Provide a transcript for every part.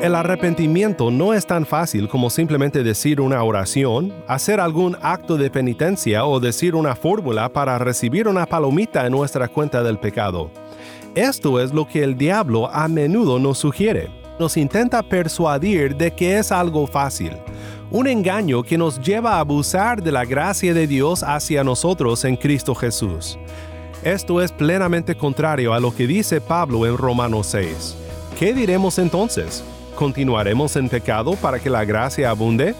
El arrepentimiento no es tan fácil como simplemente decir una oración, hacer algún acto de penitencia o decir una fórmula para recibir una palomita en nuestra cuenta del pecado. Esto es lo que el diablo a menudo nos sugiere. Nos intenta persuadir de que es algo fácil, un engaño que nos lleva a abusar de la gracia de Dios hacia nosotros en Cristo Jesús. Esto es plenamente contrario a lo que dice Pablo en Romanos 6. ¿Qué diremos entonces? ¿Continuaremos en pecado para que la gracia abunde?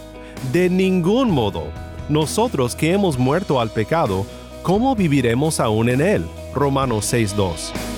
De ningún modo. Nosotros que hemos muerto al pecado, ¿cómo viviremos aún en él? Romanos 6.2.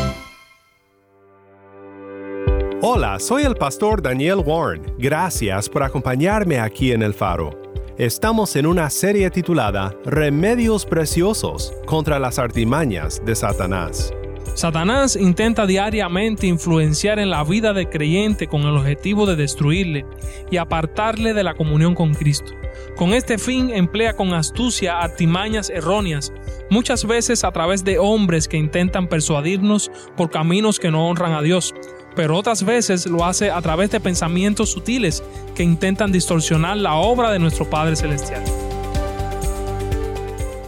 Hola, soy el pastor Daniel Warren. Gracias por acompañarme aquí en El Faro. Estamos en una serie titulada Remedios Preciosos contra las artimañas de Satanás. Satanás intenta diariamente influenciar en la vida del creyente con el objetivo de destruirle y apartarle de la comunión con Cristo. Con este fin emplea con astucia artimañas erróneas, muchas veces a través de hombres que intentan persuadirnos por caminos que no honran a Dios, pero otras veces lo hace a través de pensamientos sutiles que intentan distorsionar la obra de nuestro Padre Celestial.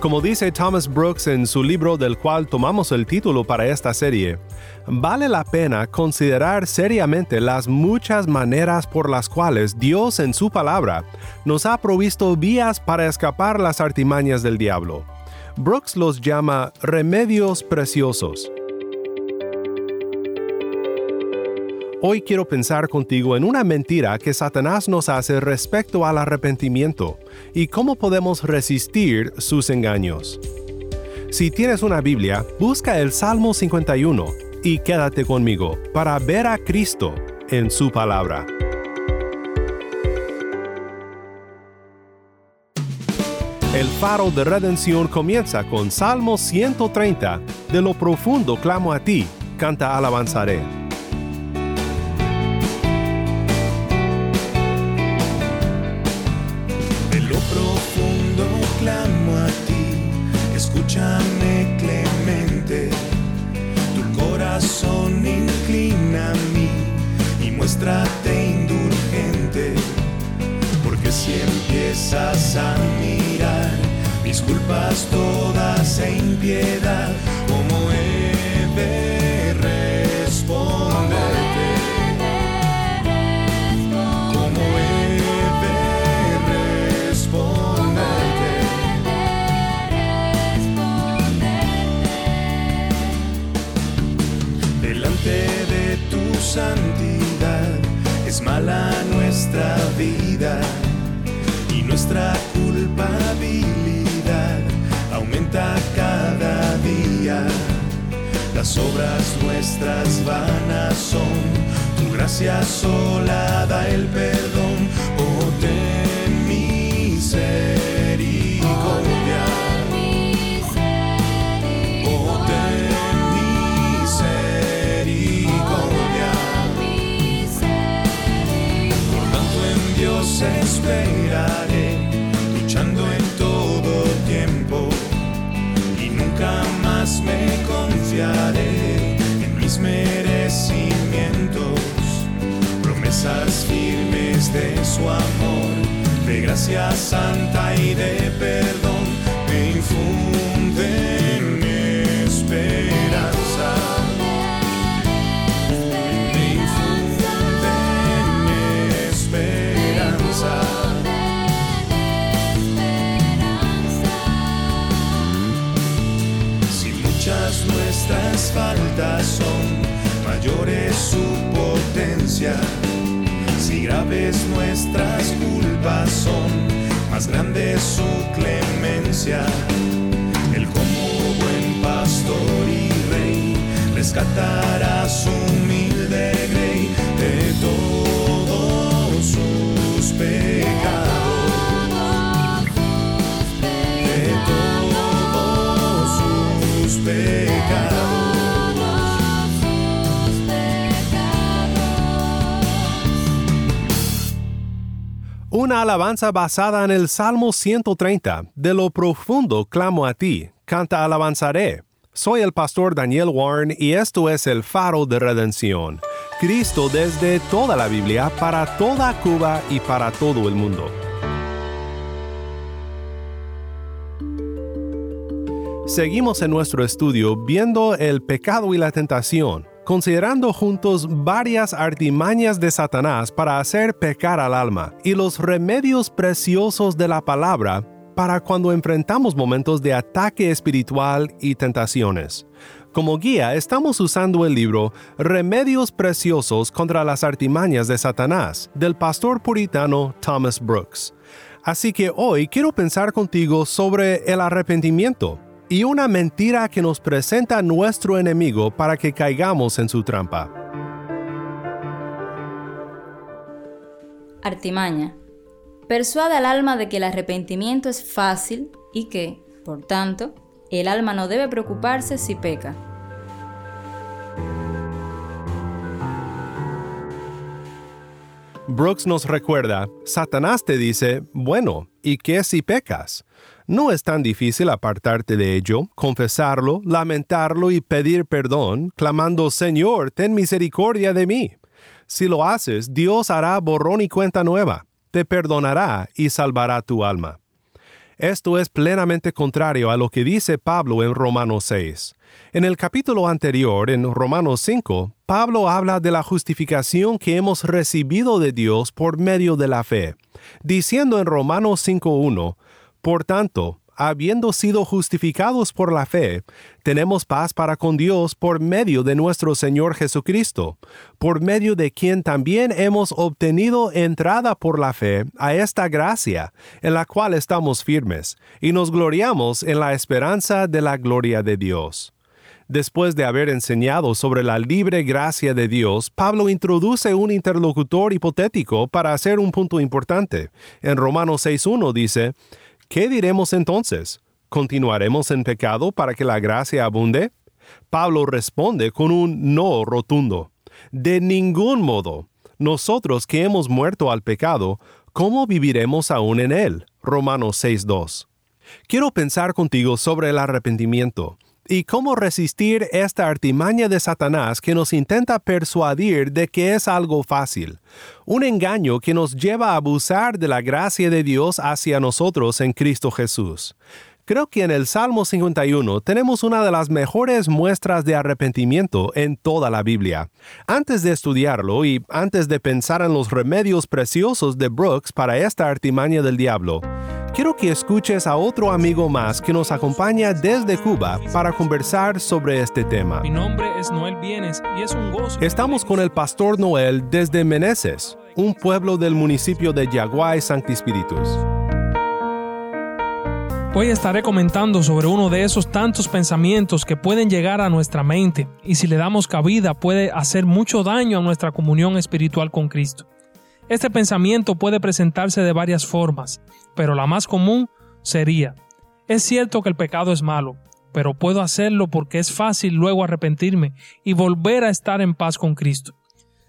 Como dice Thomas Brooks en su libro del cual tomamos el título para esta serie, vale la pena considerar seriamente las muchas maneras por las cuales Dios en su palabra nos ha provisto vías para escapar las artimañas del diablo. Brooks los llama remedios preciosos. Hoy quiero pensar contigo en una mentira que Satanás nos hace respecto al arrepentimiento y cómo podemos resistir sus engaños. Si tienes una Biblia, busca el Salmo 51 y quédate conmigo para ver a Cristo en su palabra. El faro de redención comienza con Salmo 130, De lo profundo clamo a ti, canta alabanzaré. De tu santidad. Es mala nuestra vida y nuestra culpabilidad. Aumenta cada día. Las obras nuestras vanas son, tu gracia sola da el perdón, esperaré, luchando en todo tiempo. Y nunca más me confiaré en mis merecimientos, promesas firmes de su amor, de gracia santa Una alabanza basada en el Salmo 130. De lo profundo clamo a ti, canta alabanzaré. Soy el pastor Daniel Warren y esto es el faro de redención. Cristo desde toda la Biblia, para toda Cuba y para todo el mundo. Seguimos en nuestro estudio viendo el pecado y la tentación, considerando juntos varias artimañas de Satanás para hacer pecar al alma y los remedios preciosos de la palabra para cuando enfrentamos momentos de ataque espiritual y tentaciones. Como guía estamos usando el libro Remedios Preciosos contra las artimañas de Satanás del pastor puritano Thomas Brooks. Así que hoy quiero pensar contigo sobre el arrepentimiento y una mentira que nos presenta nuestro enemigo para que caigamos en su trampa. Artimaña. Persuade al alma de que el arrepentimiento es fácil y que, por tanto, el alma no debe preocuparse si peca. Brooks nos recuerda, Satanás te dice, bueno, ¿y qué si pecas? No es tan difícil apartarte de ello, confesarlo, lamentarlo y pedir perdón, clamando, Señor, ten misericordia de mí. Si lo haces, Dios hará borrón y cuenta nueva, te perdonará y salvará tu alma. Esto es plenamente contrario a lo que dice Pablo en Romanos 6. En el capítulo anterior, en Romanos 5, Pablo habla de la justificación que hemos recibido de Dios por medio de la fe, diciendo en Romanos 5.1, Por tanto, habiendo sido justificados por la fe, tenemos paz para con Dios por medio de nuestro Señor Jesucristo, por medio de quien también hemos obtenido entrada por la fe a esta gracia, en la cual estamos firmes, y nos gloriamos en la esperanza de la gloria de Dios. Después de haber enseñado sobre la libre gracia de Dios, Pablo introduce un interlocutor hipotético para hacer un punto importante. En Romanos 6.1 dice, ¿Qué diremos entonces? ¿Continuaremos en pecado para que la gracia abunde? Pablo responde con un no rotundo. De ningún modo. Nosotros que hemos muerto al pecado, ¿cómo viviremos aún en él? Romanos 6.2. Quiero pensar contigo sobre el arrepentimiento y cómo resistir esta artimaña de Satanás que nos intenta persuadir de que es algo fácil, un engaño que nos lleva a abusar de la gracia de Dios hacia nosotros en Cristo Jesús. Creo que en el Salmo 51 tenemos una de las mejores muestras de arrepentimiento en toda la Biblia. Antes de estudiarlo y antes de pensar en los remedios preciosos de Brooks para esta artimaña del diablo, quiero que escuches a otro amigo más que nos acompaña desde Cuba para conversar sobre este tema. Mi nombre es Noel Bienes y es un gozo. Estamos con el pastor Noel desde Meneses, un pueblo del municipio de Yaguay, Sancti Spiritus. Hoy estaré comentando sobre uno de esos tantos pensamientos que pueden llegar a nuestra mente y si le damos cabida puede hacer mucho daño a nuestra comunión espiritual con Cristo. Este pensamiento puede presentarse de varias formas, pero la más común sería, es cierto que el pecado es malo, pero puedo hacerlo porque es fácil luego arrepentirme y volver a estar en paz con Cristo.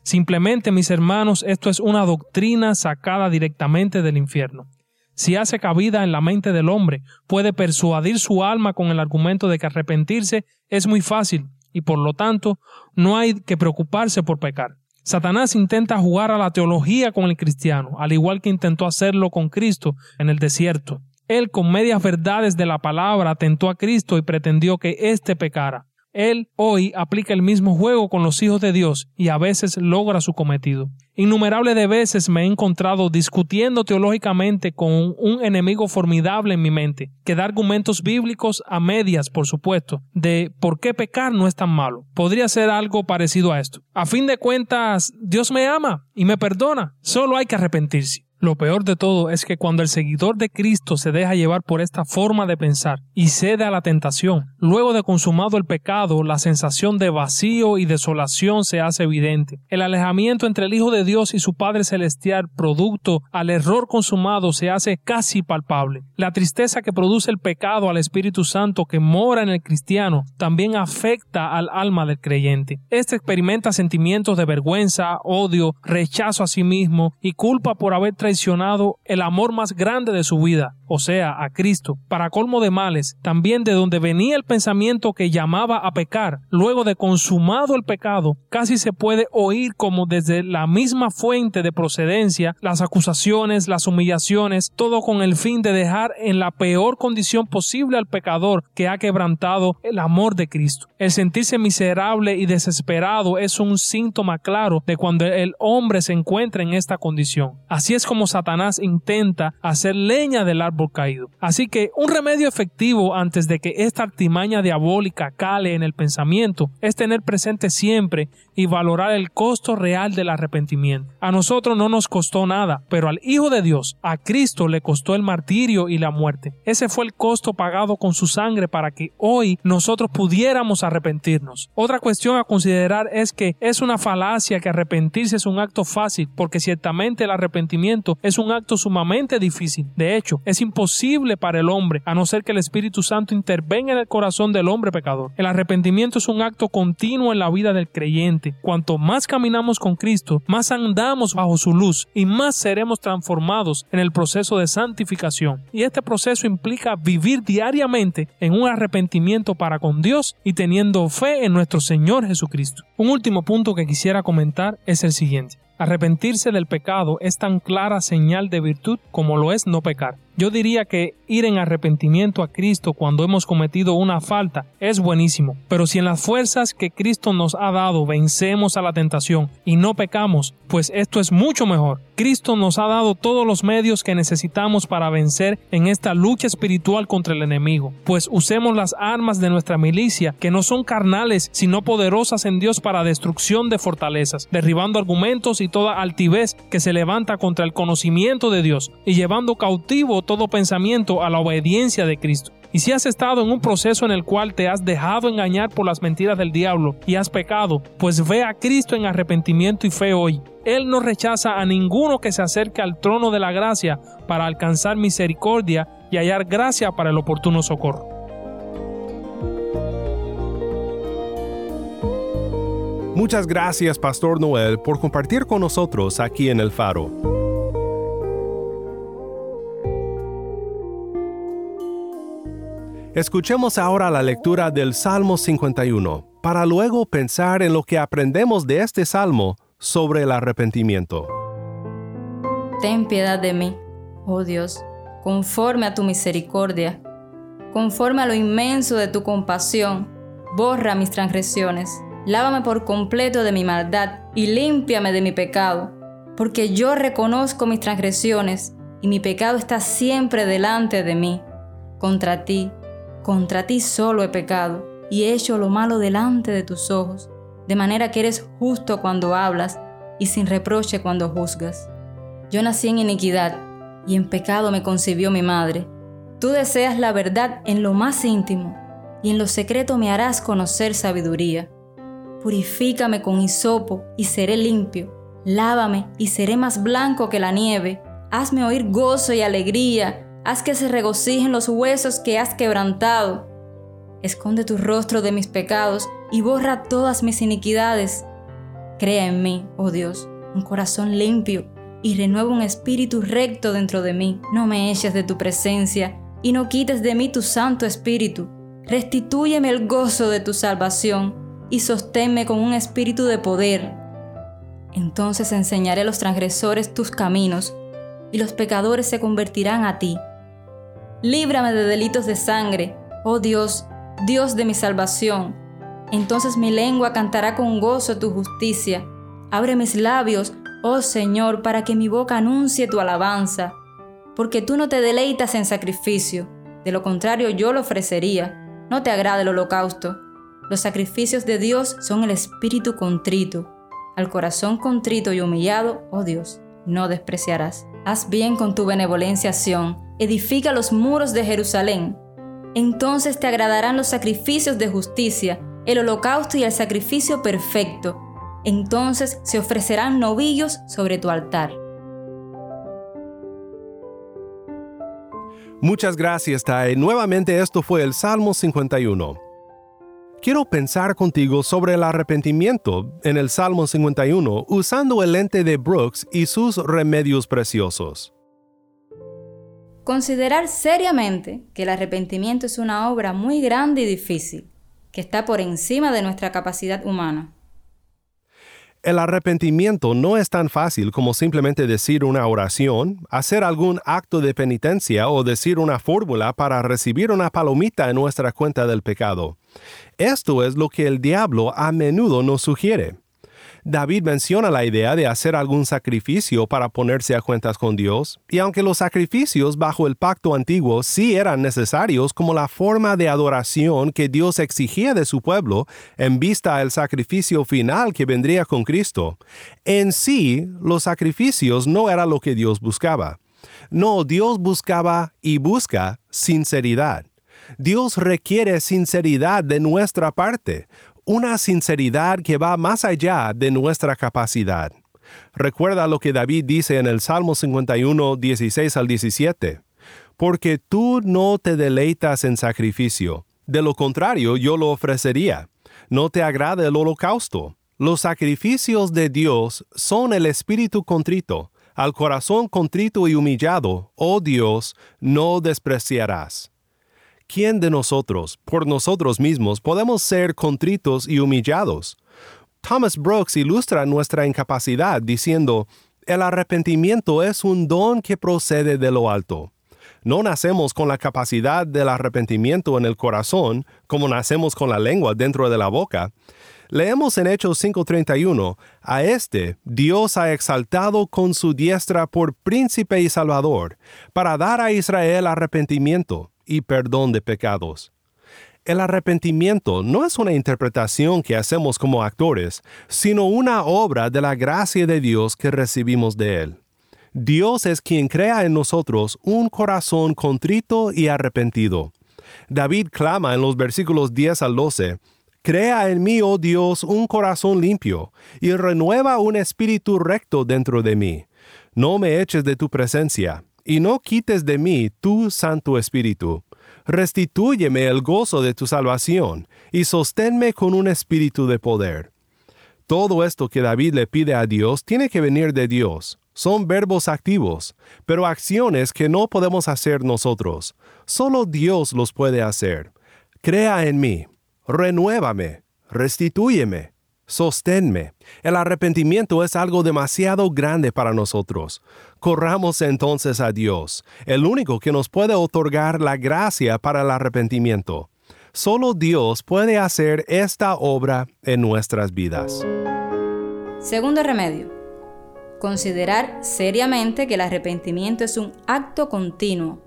Simplemente, mis hermanos, esto es una doctrina sacada directamente del infierno. Si hace cabida en la mente del hombre, puede persuadir su alma con el argumento de que arrepentirse es muy fácil y por lo tanto no hay que preocuparse por pecar. Satanás intenta jugar a la teología con el cristiano, al igual que intentó hacerlo con Cristo en el desierto. Él con medias verdades de la palabra tentó a Cristo y pretendió que éste pecara. Él hoy aplica el mismo juego con los hijos de Dios y a veces logra su cometido. Innumerables de veces me he encontrado discutiendo teológicamente con un enemigo formidable en mi mente, que da argumentos bíblicos a medias, por supuesto, de por qué pecar no es tan malo. Podría ser algo parecido a esto. A fin de cuentas, Dios me ama y me perdona, solo hay que arrepentirse. Lo peor de todo es que cuando el seguidor de Cristo se deja llevar por esta forma de pensar y cede a la tentación, luego de consumado el pecado, la sensación de vacío y desolación se hace evidente. El alejamiento entre el Hijo de Dios y su Padre Celestial, producto al error consumado, se hace casi palpable. La tristeza que produce el pecado al Espíritu Santo que mora en el cristiano también afecta al alma del creyente. Este experimenta sentimientos de vergüenza, odio, rechazo a sí mismo y culpa por haber el amor más grande de su vida, o sea, a Cristo. Para colmo de males, también de donde venía el pensamiento que llamaba a pecar, luego de consumado el pecado, casi se puede oír como desde la misma fuente de procedencia las acusaciones, las humillaciones, todo con el fin de dejar en la peor condición posible al pecador que ha quebrantado el amor de Cristo. El sentirse miserable y desesperado es un síntoma claro de cuando el hombre se encuentra en esta condición. Así es como Satanás intenta hacer leña del árbol caído. Así que un remedio efectivo antes de que esta artimaña diabólica cale en el pensamiento es tener presente siempre y valorar el costo real del arrepentimiento. A nosotros no nos costó nada, pero al Hijo de Dios, a Cristo, le costó el martirio y la muerte. Ese fue el costo pagado con su sangre para que hoy nosotros pudiéramos arrepentirnos. Otra cuestión a considerar es que es una falacia que arrepentirse es un acto fácil, porque ciertamente el arrepentimiento es un acto sumamente difícil. De hecho, es imposible para el hombre, a no ser que el Espíritu Santo intervenga en el corazón del hombre pecador. El arrepentimiento es un acto continuo en la vida del creyente. Cuanto más caminamos con Cristo, más andamos bajo su luz y más seremos transformados en el proceso de santificación. Y este proceso implica vivir diariamente en un arrepentimiento para con Dios y teniendo fe en nuestro Señor Jesucristo. Un último punto que quisiera comentar es el siguiente. Arrepentirse del pecado es tan clara señal de virtud como lo es no pecar. Yo diría que ir en arrepentimiento a Cristo cuando hemos cometido una falta es buenísimo, pero si en las fuerzas que Cristo nos ha dado vencemos a la tentación y no pecamos, pues esto es mucho mejor. Cristo nos ha dado todos los medios que necesitamos para vencer en esta lucha espiritual contra el enemigo, pues usemos las armas de nuestra milicia, que no son carnales, sino poderosas en Dios para destrucción de fortalezas, derribando argumentos y toda altivez que se levanta contra el conocimiento de Dios y llevando cautivo todo pensamiento a la obediencia de Cristo. Y si has estado en un proceso en el cual te has dejado engañar por las mentiras del diablo y has pecado, pues ve a Cristo en arrepentimiento y fe hoy. Él no rechaza a ninguno que se acerque al trono de la gracia para alcanzar misericordia y hallar gracia para el oportuno socorro. Muchas gracias, Pastor Noel, por compartir con nosotros aquí en el Faro. Escuchemos ahora la lectura del Salmo 51, para luego pensar en lo que aprendemos de este salmo sobre el arrepentimiento. Ten piedad de mí, oh Dios, conforme a tu misericordia, conforme a lo inmenso de tu compasión, borra mis transgresiones, lávame por completo de mi maldad y límpiame de mi pecado, porque yo reconozco mis transgresiones y mi pecado está siempre delante de mí. Contra ti, contra ti solo he pecado y he hecho lo malo delante de tus ojos, de manera que eres justo cuando hablas y sin reproche cuando juzgas. Yo nací en iniquidad y en pecado me concibió mi madre. Tú deseas la verdad en lo más íntimo y en lo secreto me harás conocer sabiduría. Purifícame con hisopo y seré limpio. Lávame y seré más blanco que la nieve. Hazme oír gozo y alegría Haz que se regocijen los huesos que has quebrantado. Esconde tu rostro de mis pecados y borra todas mis iniquidades. Crea en mí, oh Dios, un corazón limpio y renueva un espíritu recto dentro de mí. No me eches de tu presencia y no quites de mí tu santo espíritu. Restitúyeme el gozo de tu salvación y sosténme con un espíritu de poder. Entonces enseñaré a los transgresores tus caminos y los pecadores se convertirán a ti. Líbrame de delitos de sangre, oh Dios, Dios de mi salvación. Entonces mi lengua cantará con gozo tu justicia. Abre mis labios, oh Señor, para que mi boca anuncie tu alabanza. Porque tú no te deleitas en sacrificio, de lo contrario yo lo ofrecería. No te agrada el holocausto. Los sacrificios de Dios son el espíritu contrito. Al corazón contrito y humillado, oh Dios, no despreciarás. Haz bien con tu benevolencia, Sión, edifica los muros de Jerusalén. Entonces te agradarán los sacrificios de justicia, el holocausto y el sacrificio perfecto. Entonces se ofrecerán novillos sobre tu altar. Muchas gracias, Tai. Nuevamente esto fue el Salmo 51. Quiero pensar contigo sobre el arrepentimiento en el Salmo 51 usando el lente de Brooks y sus remedios preciosos. Considerar seriamente que el arrepentimiento es una obra muy grande y difícil, que está por encima de nuestra capacidad humana. El arrepentimiento no es tan fácil como simplemente decir una oración, hacer algún acto de penitencia o decir una fórmula para recibir una palomita en nuestra cuenta del pecado. Esto es lo que el diablo a menudo nos sugiere. David menciona la idea de hacer algún sacrificio para ponerse a cuentas con Dios, y aunque los sacrificios bajo el pacto antiguo sí eran necesarios como la forma de adoración que Dios exigía de su pueblo en vista al sacrificio final que vendría con Cristo, en sí los sacrificios no era lo que Dios buscaba. No, Dios buscaba y busca sinceridad. Dios requiere sinceridad de nuestra parte, una sinceridad que va más allá de nuestra capacidad. Recuerda lo que David dice en el Salmo 51, 16 al 17. Porque tú no te deleitas en sacrificio, de lo contrario yo lo ofrecería. No te agrada el holocausto. Los sacrificios de Dios son el espíritu contrito. Al corazón contrito y humillado, oh Dios, no despreciarás. ¿Quién de nosotros, por nosotros mismos, podemos ser contritos y humillados? Thomas Brooks ilustra nuestra incapacidad diciendo, el arrepentimiento es un don que procede de lo alto. No nacemos con la capacidad del arrepentimiento en el corazón, como nacemos con la lengua dentro de la boca. Leemos en Hechos 5:31, a este Dios ha exaltado con su diestra por príncipe y salvador, para dar a Israel arrepentimiento y perdón de pecados. El arrepentimiento no es una interpretación que hacemos como actores, sino una obra de la gracia de Dios que recibimos de Él. Dios es quien crea en nosotros un corazón contrito y arrepentido. David clama en los versículos 10 al 12, Crea en mí, oh Dios, un corazón limpio, y renueva un espíritu recto dentro de mí. No me eches de tu presencia y no quites de mí tu Santo Espíritu. Restitúyeme el gozo de tu salvación, y sosténme con un espíritu de poder. Todo esto que David le pide a Dios tiene que venir de Dios. Son verbos activos, pero acciones que no podemos hacer nosotros. Solo Dios los puede hacer. Crea en mí, renuévame, restitúyeme, sosténme. El arrepentimiento es algo demasiado grande para nosotros. Corramos entonces a Dios, el único que nos puede otorgar la gracia para el arrepentimiento. Solo Dios puede hacer esta obra en nuestras vidas. Segundo remedio. Considerar seriamente que el arrepentimiento es un acto continuo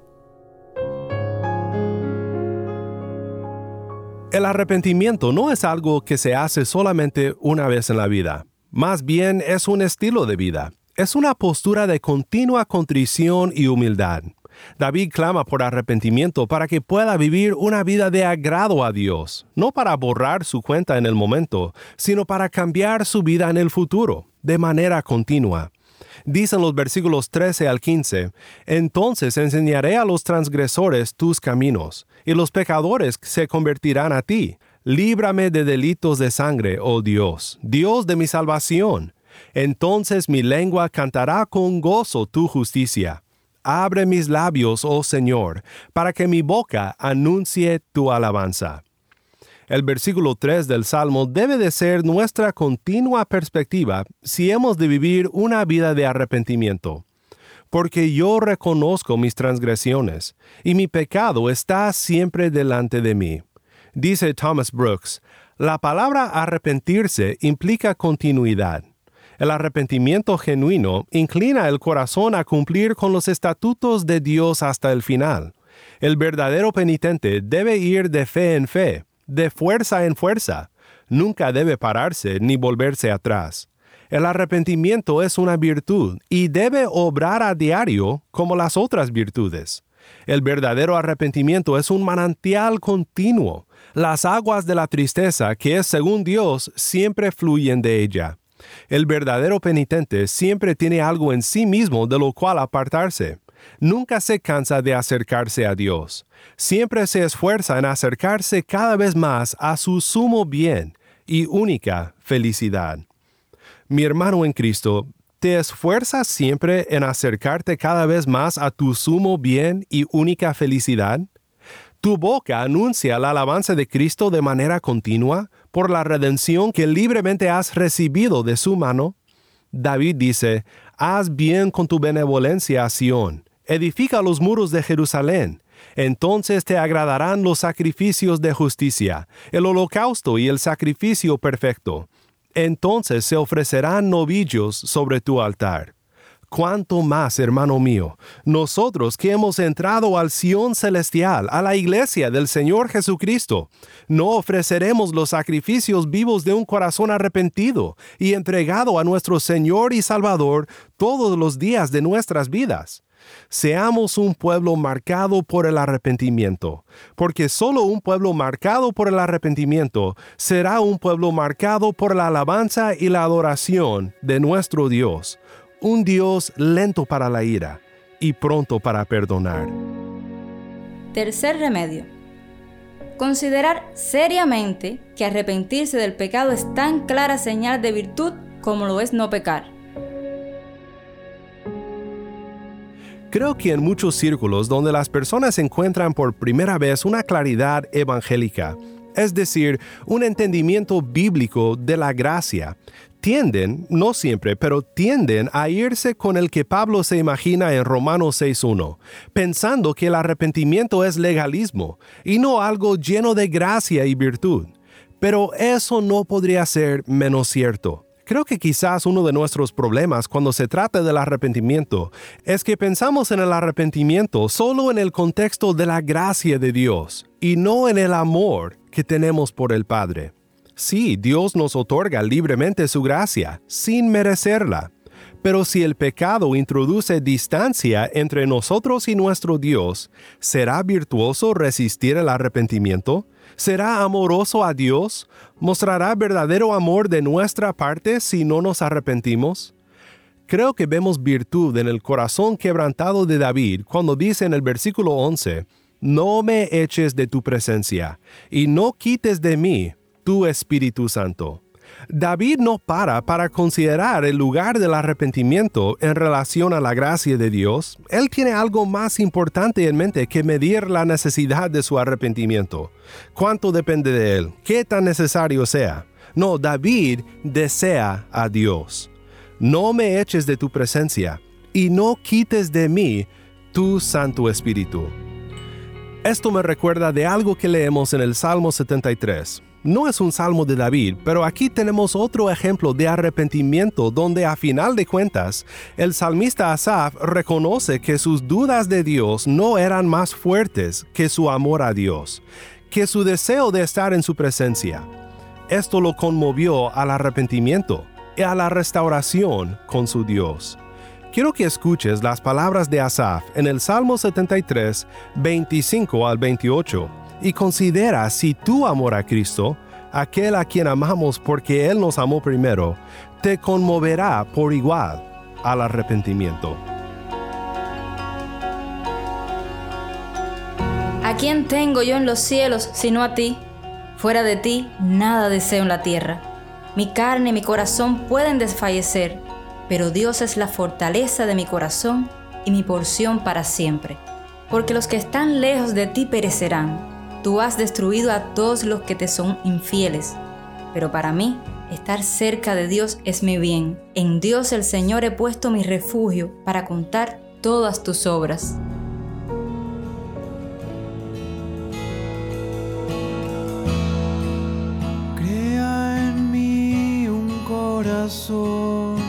El arrepentimiento no es algo que se hace solamente una vez en la vida, más bien es un estilo de vida, es una postura de continua contrición y humildad. David clama por arrepentimiento para que pueda vivir una vida de agrado a Dios, no para borrar su cuenta en el momento, sino para cambiar su vida en el futuro, de manera continua. Dicen los versículos 13 al 15, Entonces enseñaré a los transgresores tus caminos, y los pecadores se convertirán a ti. Líbrame de delitos de sangre, oh Dios, Dios de mi salvación. Entonces mi lengua cantará con gozo tu justicia. Abre mis labios, oh Señor, para que mi boca anuncie tu alabanza. El versículo 3 del Salmo debe de ser nuestra continua perspectiva si hemos de vivir una vida de arrepentimiento porque yo reconozco mis transgresiones, y mi pecado está siempre delante de mí. Dice Thomas Brooks, la palabra arrepentirse implica continuidad. El arrepentimiento genuino inclina el corazón a cumplir con los estatutos de Dios hasta el final. El verdadero penitente debe ir de fe en fe, de fuerza en fuerza. Nunca debe pararse ni volverse atrás. El arrepentimiento es una virtud y debe obrar a diario como las otras virtudes. El verdadero arrepentimiento es un manantial continuo. Las aguas de la tristeza, que es según Dios, siempre fluyen de ella. El verdadero penitente siempre tiene algo en sí mismo de lo cual apartarse. Nunca se cansa de acercarse a Dios. Siempre se esfuerza en acercarse cada vez más a su sumo bien y única felicidad. Mi hermano en Cristo, ¿te esfuerzas siempre en acercarte cada vez más a tu sumo bien y única felicidad? ¿Tu boca anuncia la alabanza de Cristo de manera continua por la redención que libremente has recibido de su mano? David dice, Haz bien con tu benevolencia a Sión, edifica los muros de Jerusalén. Entonces te agradarán los sacrificios de justicia, el holocausto y el sacrificio perfecto. Entonces se ofrecerán novillos sobre tu altar. Cuánto más, hermano mío, nosotros que hemos entrado al Sión celestial, a la iglesia del Señor Jesucristo, no ofreceremos los sacrificios vivos de un corazón arrepentido y entregado a nuestro Señor y Salvador todos los días de nuestras vidas. Seamos un pueblo marcado por el arrepentimiento, porque solo un pueblo marcado por el arrepentimiento será un pueblo marcado por la alabanza y la adoración de nuestro Dios, un Dios lento para la ira y pronto para perdonar. Tercer remedio. Considerar seriamente que arrepentirse del pecado es tan clara señal de virtud como lo es no pecar. Creo que en muchos círculos donde las personas encuentran por primera vez una claridad evangélica, es decir, un entendimiento bíblico de la gracia, tienden, no siempre, pero tienden a irse con el que Pablo se imagina en Romanos 6.1, pensando que el arrepentimiento es legalismo y no algo lleno de gracia y virtud. Pero eso no podría ser menos cierto. Creo que quizás uno de nuestros problemas cuando se trata del arrepentimiento es que pensamos en el arrepentimiento solo en el contexto de la gracia de Dios y no en el amor que tenemos por el Padre. Sí, Dios nos otorga libremente su gracia, sin merecerla. Pero si el pecado introduce distancia entre nosotros y nuestro Dios, ¿será virtuoso resistir el arrepentimiento? ¿Será amoroso a Dios? ¿Mostrará verdadero amor de nuestra parte si no nos arrepentimos? Creo que vemos virtud en el corazón quebrantado de David cuando dice en el versículo 11, No me eches de tu presencia, y no quites de mí tu Espíritu Santo. David no para para considerar el lugar del arrepentimiento en relación a la gracia de Dios. Él tiene algo más importante en mente que medir la necesidad de su arrepentimiento. ¿Cuánto depende de él? ¿Qué tan necesario sea? No, David desea a Dios. No me eches de tu presencia y no quites de mí tu Santo Espíritu. Esto me recuerda de algo que leemos en el Salmo 73. No es un salmo de David, pero aquí tenemos otro ejemplo de arrepentimiento donde a final de cuentas el salmista Asaf reconoce que sus dudas de Dios no eran más fuertes que su amor a Dios, que su deseo de estar en su presencia. Esto lo conmovió al arrepentimiento y a la restauración con su Dios. Quiero que escuches las palabras de Asaf en el Salmo 73, 25 al 28 y considera si tu amor a Cristo, aquel a quien amamos porque Él nos amó primero, te conmoverá por igual al arrepentimiento. ¿A quién tengo yo en los cielos sino a ti? Fuera de ti, nada deseo en la tierra. Mi carne y mi corazón pueden desfallecer, pero Dios es la fortaleza de mi corazón y mi porción para siempre. Porque los que están lejos de ti perecerán Tú has destruido a todos los que te son infieles, pero para mí estar cerca de Dios es mi bien. En Dios el Señor he puesto mi refugio para contar todas tus obras. Crea en mí un corazón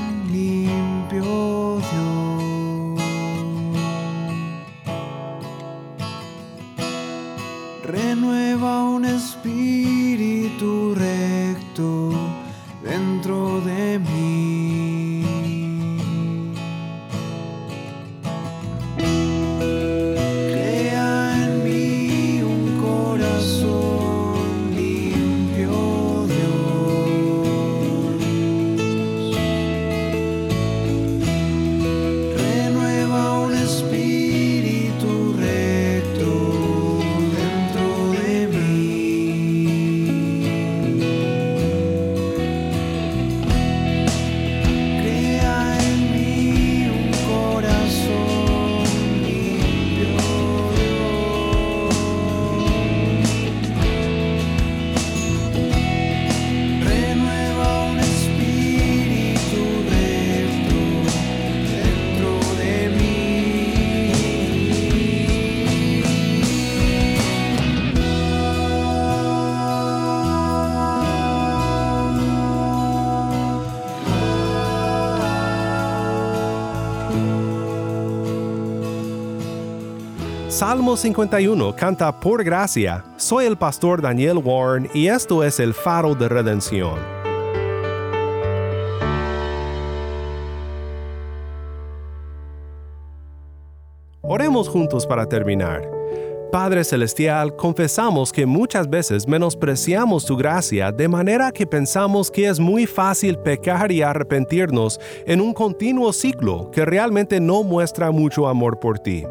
Salmo 51 canta por gracia. Soy el pastor Daniel Warren y esto es el faro de redención. Oremos juntos para terminar. Padre Celestial, confesamos que muchas veces menospreciamos tu gracia de manera que pensamos que es muy fácil pecar y arrepentirnos en un continuo ciclo que realmente no muestra mucho amor por ti.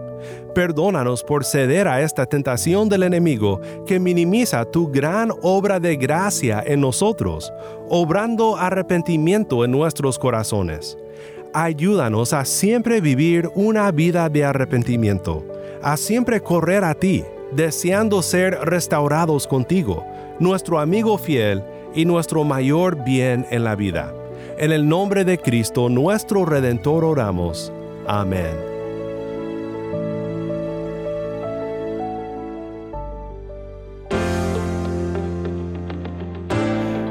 Perdónanos por ceder a esta tentación del enemigo que minimiza tu gran obra de gracia en nosotros, obrando arrepentimiento en nuestros corazones. Ayúdanos a siempre vivir una vida de arrepentimiento, a siempre correr a ti, deseando ser restaurados contigo, nuestro amigo fiel y nuestro mayor bien en la vida. En el nombre de Cristo nuestro Redentor oramos. Amén.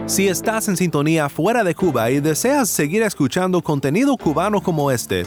Si estás en sintonía fuera de Cuba y deseas seguir escuchando contenido cubano como este,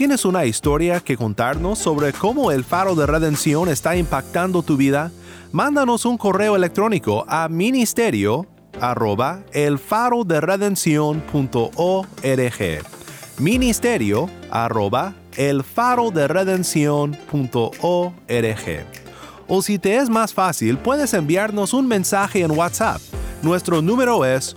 ¿Tienes una historia que contarnos sobre cómo el faro de redención está impactando tu vida? Mándanos un correo electrónico a ministerio arroba elfaroderedención.org ministerio arroba elfaroderedención.org o si te es más fácil puedes enviarnos un mensaje en WhatsApp. Nuestro número es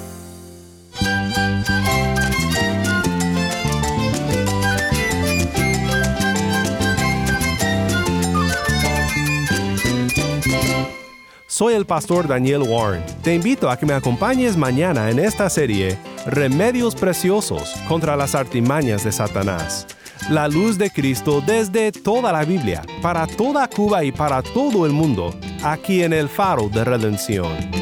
Soy el pastor Daniel Warren. Te invito a que me acompañes mañana en esta serie Remedios Preciosos contra las artimañas de Satanás. La luz de Cristo desde toda la Biblia, para toda Cuba y para todo el mundo, aquí en el faro de redención.